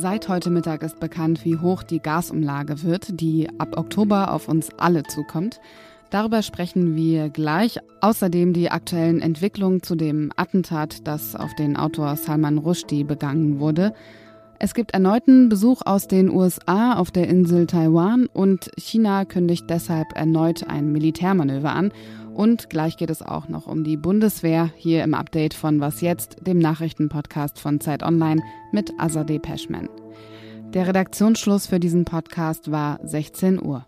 Seit heute Mittag ist bekannt, wie hoch die Gasumlage wird, die ab Oktober auf uns alle zukommt. Darüber sprechen wir gleich. Außerdem die aktuellen Entwicklungen zu dem Attentat, das auf den Autor Salman Rushdie begangen wurde. Es gibt erneuten Besuch aus den USA auf der Insel Taiwan und China kündigt deshalb erneut ein Militärmanöver an. Und gleich geht es auch noch um die Bundeswehr hier im Update von Was jetzt, dem Nachrichtenpodcast von Zeit Online mit Azadeh Peschman. Der Redaktionsschluss für diesen Podcast war 16 Uhr.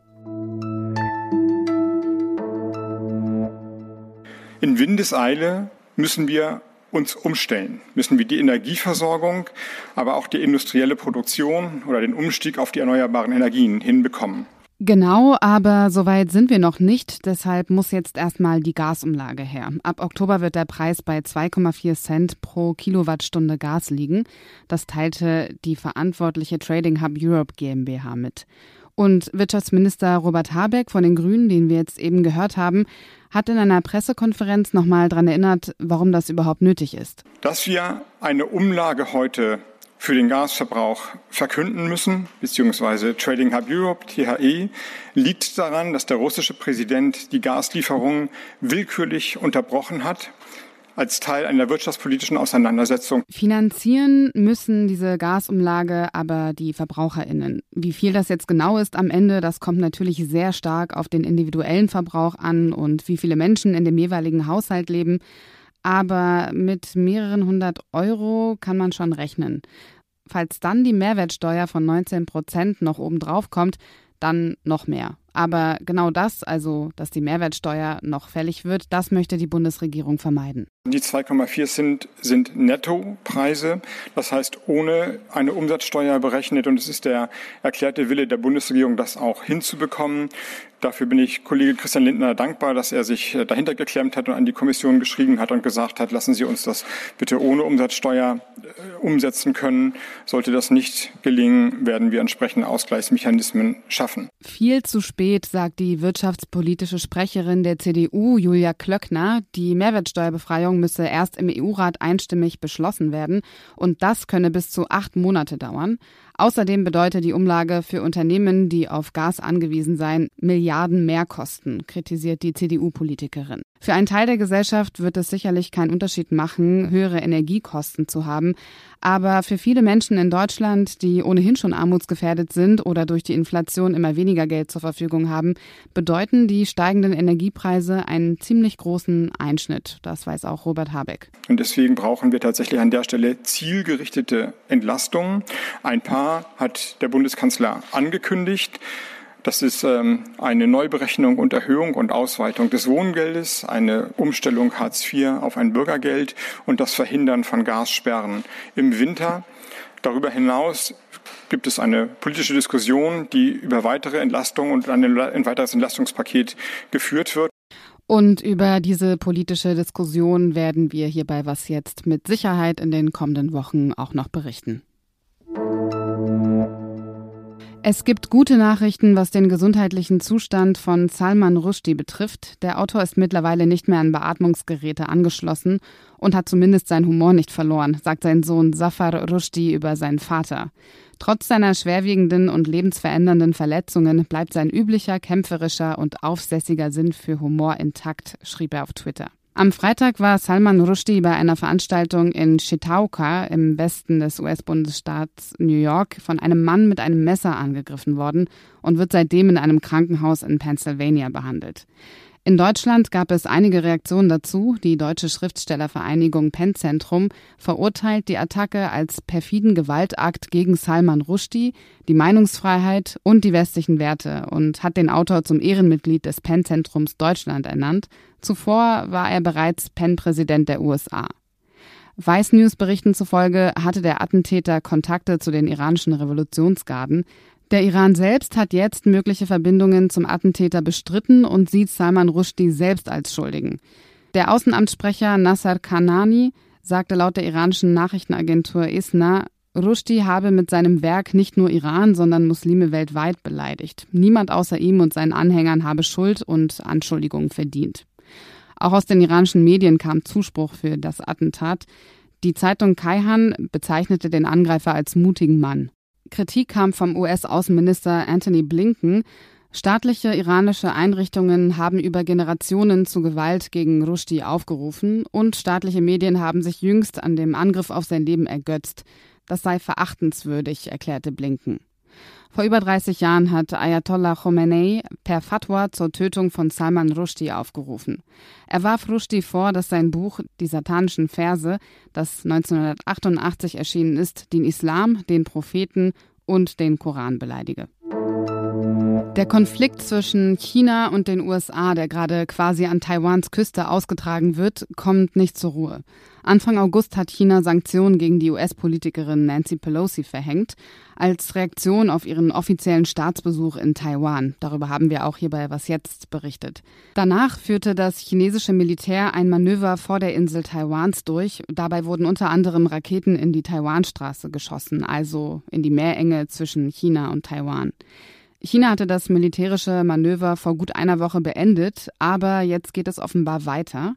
In Windeseile müssen wir uns umstellen, müssen wir die Energieversorgung, aber auch die industrielle Produktion oder den Umstieg auf die erneuerbaren Energien hinbekommen. Genau, aber soweit sind wir noch nicht. Deshalb muss jetzt erstmal die Gasumlage her. Ab Oktober wird der Preis bei 2,4 Cent pro Kilowattstunde Gas liegen. Das teilte die verantwortliche Trading Hub Europe GmbH mit. Und Wirtschaftsminister Robert Habeck von den Grünen, den wir jetzt eben gehört haben, hat in einer Pressekonferenz nochmal daran erinnert, warum das überhaupt nötig ist. Dass wir eine Umlage heute für den Gasverbrauch verkünden müssen, beziehungsweise Trading Hub Europe, THE, liegt daran, dass der russische Präsident die Gaslieferungen willkürlich unterbrochen hat als Teil einer wirtschaftspolitischen Auseinandersetzung. Finanzieren müssen diese Gasumlage aber die Verbraucherinnen. Wie viel das jetzt genau ist am Ende, das kommt natürlich sehr stark auf den individuellen Verbrauch an und wie viele Menschen in dem jeweiligen Haushalt leben. Aber mit mehreren hundert Euro kann man schon rechnen. Falls dann die Mehrwertsteuer von 19 Prozent noch obendrauf kommt, dann noch mehr. Aber genau das, also dass die Mehrwertsteuer noch fällig wird, das möchte die Bundesregierung vermeiden. Die 2,4 sind, sind Nettopreise, das heißt ohne eine Umsatzsteuer berechnet. Und es ist der erklärte Wille der Bundesregierung, das auch hinzubekommen. Dafür bin ich Kollege Christian Lindner dankbar, dass er sich äh, dahinter geklemmt hat und an die Kommission geschrieben hat und gesagt hat, lassen Sie uns das bitte ohne Umsatzsteuer äh, umsetzen können. Sollte das nicht gelingen, werden wir entsprechende Ausgleichsmechanismen schaffen. Viel zu spät, sagt die wirtschaftspolitische Sprecherin der CDU, Julia Klöckner. Die Mehrwertsteuerbefreiung müsse erst im EU-Rat einstimmig beschlossen werden und das könne bis zu acht Monate dauern. Außerdem bedeutet die Umlage für Unternehmen, die auf Gas angewiesen seien, Milliarden Mehrkosten, kritisiert die CDU-Politikerin. Für einen Teil der Gesellschaft wird es sicherlich keinen Unterschied machen, höhere Energiekosten zu haben. Aber für viele Menschen in Deutschland, die ohnehin schon armutsgefährdet sind oder durch die Inflation immer weniger Geld zur Verfügung haben, bedeuten die steigenden Energiepreise einen ziemlich großen Einschnitt. Das weiß auch Robert Habeck. Und deswegen brauchen wir tatsächlich an der Stelle zielgerichtete Entlastungen. Ein paar hat der Bundeskanzler angekündigt. Das ist ähm, eine Neuberechnung und Erhöhung und Ausweitung des Wohngeldes, eine Umstellung Hartz IV auf ein Bürgergeld und das Verhindern von Gassperren im Winter. Darüber hinaus gibt es eine politische Diskussion, die über weitere Entlastungen und ein weiteres Entlastungspaket geführt wird. Und über diese politische Diskussion werden wir hier bei Was jetzt mit Sicherheit in den kommenden Wochen auch noch berichten. Es gibt gute Nachrichten, was den gesundheitlichen Zustand von Salman Rushdie betrifft. Der Autor ist mittlerweile nicht mehr an Beatmungsgeräte angeschlossen und hat zumindest seinen Humor nicht verloren, sagt sein Sohn Safar Rushdie über seinen Vater. Trotz seiner schwerwiegenden und lebensverändernden Verletzungen bleibt sein üblicher, kämpferischer und aufsässiger Sinn für Humor intakt, schrieb er auf Twitter. Am Freitag war Salman Rushdie bei einer Veranstaltung in Chautauqua im Westen des US-Bundesstaats New York von einem Mann mit einem Messer angegriffen worden und wird seitdem in einem Krankenhaus in Pennsylvania behandelt. In Deutschland gab es einige Reaktionen dazu. Die Deutsche Schriftstellervereinigung Pennzentrum verurteilt die Attacke als perfiden Gewaltakt gegen Salman Rushdie, die Meinungsfreiheit und die westlichen Werte und hat den Autor zum Ehrenmitglied des Pennzentrums Deutschland ernannt. Zuvor war er bereits Penn-Präsident der USA. Vice News Berichten zufolge hatte der Attentäter Kontakte zu den iranischen Revolutionsgarden. Der Iran selbst hat jetzt mögliche Verbindungen zum Attentäter bestritten und sieht Salman Rushdie selbst als Schuldigen. Der Außenamtssprecher Nasser Kanani sagte laut der iranischen Nachrichtenagentur ISNA, Rushdie habe mit seinem Werk nicht nur Iran, sondern Muslime weltweit beleidigt. Niemand außer ihm und seinen Anhängern habe Schuld und Anschuldigungen verdient. Auch aus den iranischen Medien kam Zuspruch für das Attentat. Die Zeitung Kaihan bezeichnete den Angreifer als mutigen Mann. Kritik kam vom US-Außenminister Anthony Blinken. Staatliche iranische Einrichtungen haben über Generationen zu Gewalt gegen Rushdie aufgerufen und staatliche Medien haben sich jüngst an dem Angriff auf sein Leben ergötzt. Das sei verachtenswürdig, erklärte Blinken. Vor über 30 Jahren hat Ayatollah Khomeini per Fatwa zur Tötung von Salman Rushdie aufgerufen. Er warf Rushdie vor, dass sein Buch Die satanischen Verse, das 1988 erschienen ist, den Islam, den Propheten und den Koran beleidige. Der Konflikt zwischen China und den USA, der gerade quasi an Taiwans Küste ausgetragen wird, kommt nicht zur Ruhe. Anfang August hat China Sanktionen gegen die US-Politikerin Nancy Pelosi verhängt, als Reaktion auf ihren offiziellen Staatsbesuch in Taiwan. Darüber haben wir auch hier bei Was jetzt berichtet. Danach führte das chinesische Militär ein Manöver vor der Insel Taiwans durch. Dabei wurden unter anderem Raketen in die Taiwanstraße geschossen, also in die Meerenge zwischen China und Taiwan. China hatte das militärische Manöver vor gut einer Woche beendet, aber jetzt geht es offenbar weiter.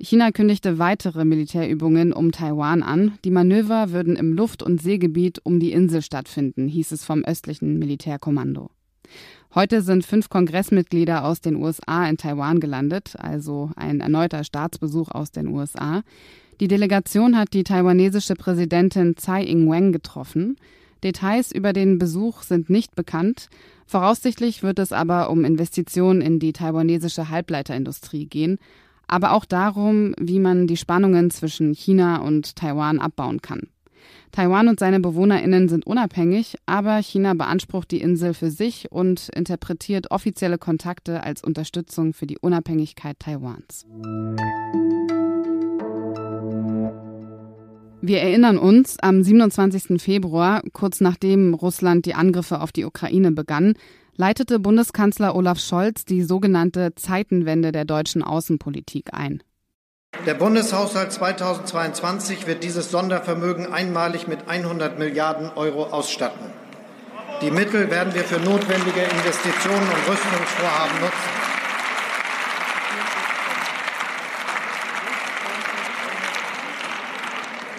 China kündigte weitere Militärübungen um Taiwan an. Die Manöver würden im Luft- und Seegebiet um die Insel stattfinden, hieß es vom östlichen Militärkommando. Heute sind fünf Kongressmitglieder aus den USA in Taiwan gelandet, also ein erneuter Staatsbesuch aus den USA. Die Delegation hat die taiwanesische Präsidentin Tsai Ing-wen getroffen. Details über den Besuch sind nicht bekannt. Voraussichtlich wird es aber um Investitionen in die taiwanesische Halbleiterindustrie gehen, aber auch darum, wie man die Spannungen zwischen China und Taiwan abbauen kann. Taiwan und seine Bewohnerinnen sind unabhängig, aber China beansprucht die Insel für sich und interpretiert offizielle Kontakte als Unterstützung für die Unabhängigkeit Taiwans. Wir erinnern uns, am 27. Februar, kurz nachdem Russland die Angriffe auf die Ukraine begann, leitete Bundeskanzler Olaf Scholz die sogenannte Zeitenwende der deutschen Außenpolitik ein. Der Bundeshaushalt 2022 wird dieses Sondervermögen einmalig mit 100 Milliarden Euro ausstatten. Die Mittel werden wir für notwendige Investitionen und Rüstungsvorhaben nutzen.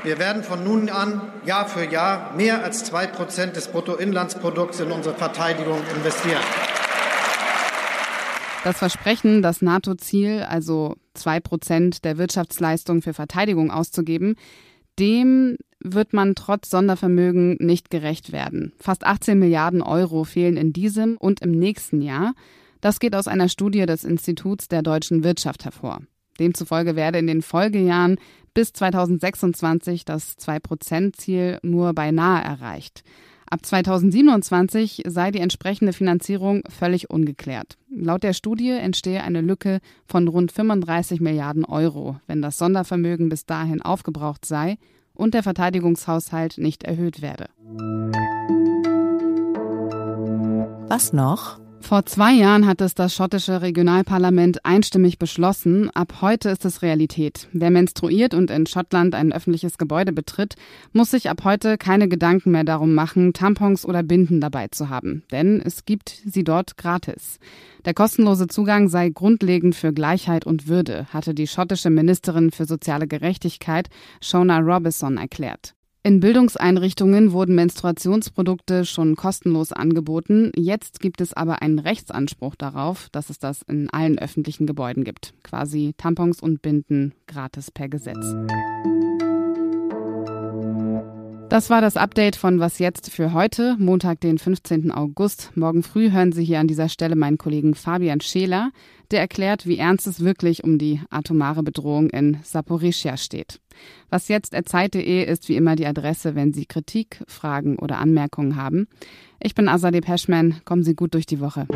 Wir werden von nun an Jahr für Jahr mehr als zwei Prozent des Bruttoinlandsprodukts in unsere Verteidigung investieren. Das Versprechen, das NATO-Ziel, also zwei Prozent der Wirtschaftsleistung für Verteidigung auszugeben, dem wird man trotz Sondervermögen nicht gerecht werden. Fast 18 Milliarden Euro fehlen in diesem und im nächsten Jahr. Das geht aus einer Studie des Instituts der deutschen Wirtschaft hervor. Demzufolge werde in den Folgejahren bis 2026 das 2-Prozent-Ziel nur beinahe erreicht. Ab 2027 sei die entsprechende Finanzierung völlig ungeklärt. Laut der Studie entstehe eine Lücke von rund 35 Milliarden Euro, wenn das Sondervermögen bis dahin aufgebraucht sei und der Verteidigungshaushalt nicht erhöht werde. Was noch? Vor zwei Jahren hat es das schottische Regionalparlament einstimmig beschlossen. Ab heute ist es Realität. Wer menstruiert und in Schottland ein öffentliches Gebäude betritt, muss sich ab heute keine Gedanken mehr darum machen, Tampons oder Binden dabei zu haben. Denn es gibt sie dort gratis. Der kostenlose Zugang sei grundlegend für Gleichheit und Würde, hatte die schottische Ministerin für soziale Gerechtigkeit Shona Robison erklärt. In Bildungseinrichtungen wurden Menstruationsprodukte schon kostenlos angeboten. Jetzt gibt es aber einen Rechtsanspruch darauf, dass es das in allen öffentlichen Gebäuden gibt. Quasi Tampons und Binden gratis per Gesetz. Das war das Update von Was jetzt für heute, Montag, den 15. August. Morgen früh hören Sie hier an dieser Stelle meinen Kollegen Fabian Scheler, der erklärt, wie ernst es wirklich um die atomare Bedrohung in Saporischia steht. Was jetzt erzeit.de ist wie immer die Adresse, wenn Sie Kritik, Fragen oder Anmerkungen haben. Ich bin Azadeh Peschman. Kommen Sie gut durch die Woche.